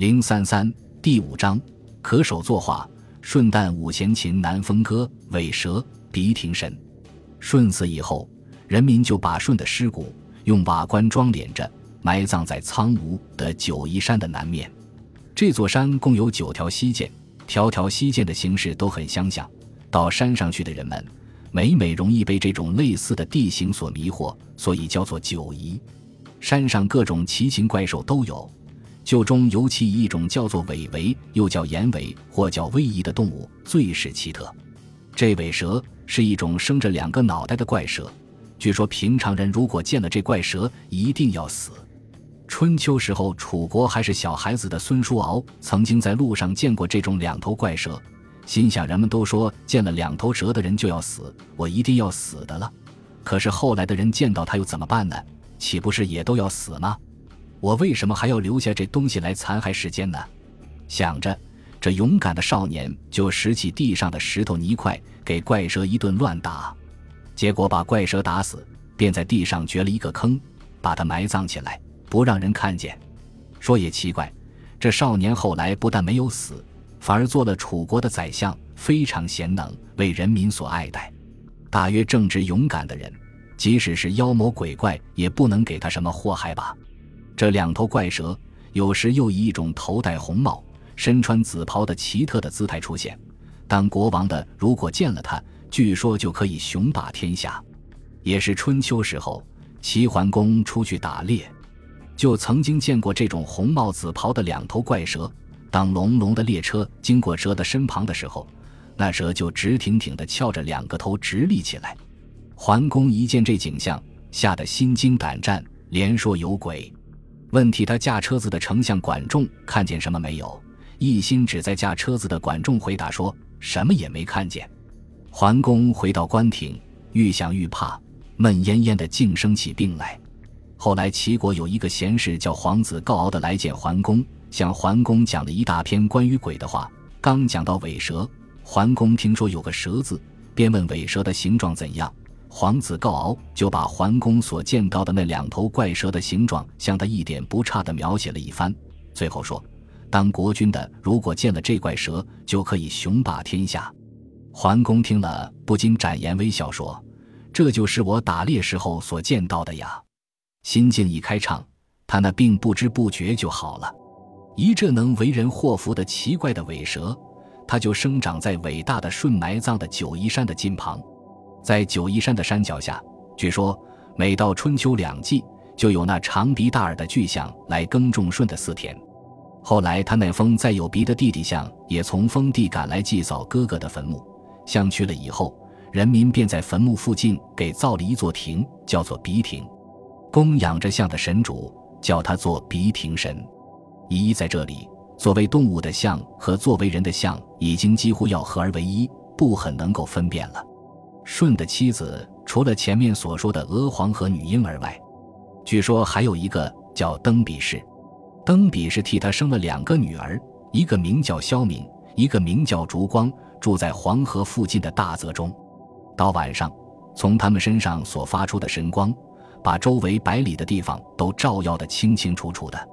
零三三第五章，可手作画。舜旦五弦琴南风歌，尾蛇鼻庭神。舜死以后，人民就把舜的尸骨用瓦棺装殓着，埋葬在苍梧的九嶷山的南面。这座山共有九条溪涧，条条溪涧的形式都很相像。到山上去的人们，每每容易被这种类似的地形所迷惑，所以叫做九嶷。山上各种奇形怪兽都有。就中尤其以一种叫做尾尾，又叫眼尾，或叫威仪的动物最是奇特。这尾蛇是一种生着两个脑袋的怪蛇，据说平常人如果见了这怪蛇，一定要死。春秋时候，楚国还是小孩子的孙叔敖，曾经在路上见过这种两头怪蛇，心想人们都说见了两头蛇的人就要死，我一定要死的了。可是后来的人见到他又怎么办呢？岂不是也都要死吗？我为什么还要留下这东西来残害世间呢？想着，这勇敢的少年就拾起地上的石头泥块，给怪蛇一顿乱打，结果把怪蛇打死，便在地上掘了一个坑，把它埋葬起来，不让人看见。说也奇怪，这少年后来不但没有死，反而做了楚国的宰相，非常贤能，为人民所爱戴。大约正直勇敢的人，即使是妖魔鬼怪，也不能给他什么祸害吧。这两头怪蛇有时又以一种头戴红帽、身穿紫袍的奇特的姿态出现。当国王的如果见了它，据说就可以雄霸天下。也是春秋时候，齐桓公出去打猎，就曾经见过这种红帽紫袍的两头怪蛇。当隆隆的列车经过蛇的身旁的时候，那蛇就直挺挺地翘着两个头直立起来。桓公一见这景象，吓得心惊胆战，连说有鬼。问题他驾车子的丞相管仲看见什么没有？一心只在驾车子的管仲回答说什么也没看见。桓公回到官廷，愈想愈怕，闷烟烟的，竟生起病来。后来齐国有一个贤士叫皇子告敖的来见桓公，向桓公讲了一大篇关于鬼的话。刚讲到尾蛇，桓公听说有个蛇字，便问尾蛇的形状怎样。皇子告敖就把桓公所见到的那两头怪蛇的形状，向他一点不差地描写了一番。最后说：“当国君的如果见了这怪蛇，就可以雄霸天下。”桓公听了，不禁展颜微笑说：“这就是我打猎时候所见到的呀。”心境一开畅，他那病不知不觉就好了。一这能为人祸福的奇怪的尾蛇，它就生长在伟大的舜埋葬的九嶷山的近旁。在九嶷山的山脚下，据说每到春秋两季，就有那长鼻大耳的巨象来耕种舜的四田。后来，他那封再有鼻的弟弟象也从封地赶来祭扫哥哥的坟墓。象去了以后，人民便在坟墓附近给造了一座亭，叫做鼻亭，供养着象的神主，叫他做鼻亭神。一在这里，作为动物的象和作为人的象已经几乎要合而为一，不很能够分辨了。舜的妻子除了前面所说的娥皇和女婴儿外，据说还有一个叫登比氏。登比氏替他生了两个女儿，一个名叫萧敏，一个名叫烛光，住在黄河附近的大泽中。到晚上，从他们身上所发出的神光，把周围百里的地方都照耀得清清楚楚的。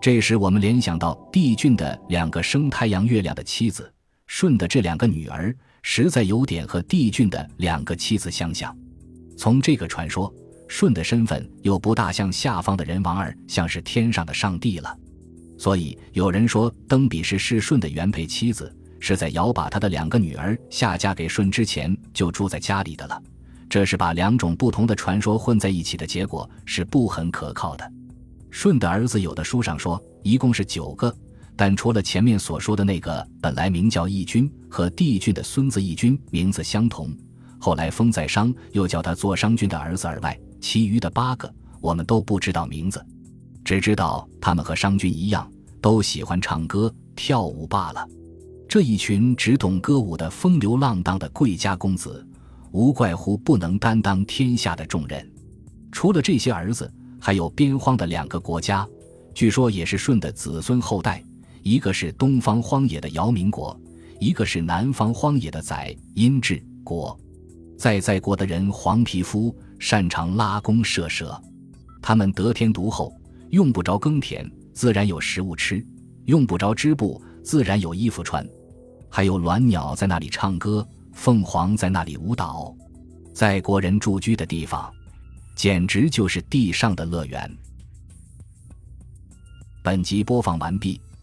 这时，我们联想到帝俊的两个生太阳月亮的妻子，舜的这两个女儿。实在有点和帝俊的两个妻子相像。从这个传说，舜的身份又不大像下方的人王儿，像是天上的上帝了。所以有人说，登比是是舜的原配妻子，是在尧把他的两个女儿下嫁给舜之前就住在家里的了。这是把两种不同的传说混在一起的结果，是不很可靠的。舜的儿子有的书上说，一共是九个。但除了前面所说的那个本来名叫义军和帝俊的孙子义军名字相同，后来封在商又叫他做商君的儿子而外，其余的八个我们都不知道名字，只知道他们和商君一样，都喜欢唱歌跳舞罢了。这一群只懂歌舞的风流浪荡的贵家公子，无怪乎不能担当天下的重任。除了这些儿子，还有边荒的两个国家，据说也是舜的子孙后代。一个是东方荒野的姚明国，一个是南方荒野的宰殷治国。在在国的人黄皮肤，擅长拉弓射蛇。他们得天独厚，用不着耕田，自然有食物吃。用不着织布，自然有衣服穿。还有鸾鸟在那里唱歌，凤凰在那里舞蹈，在国人住居的地方，简直就是地上的乐园。本集播放完毕，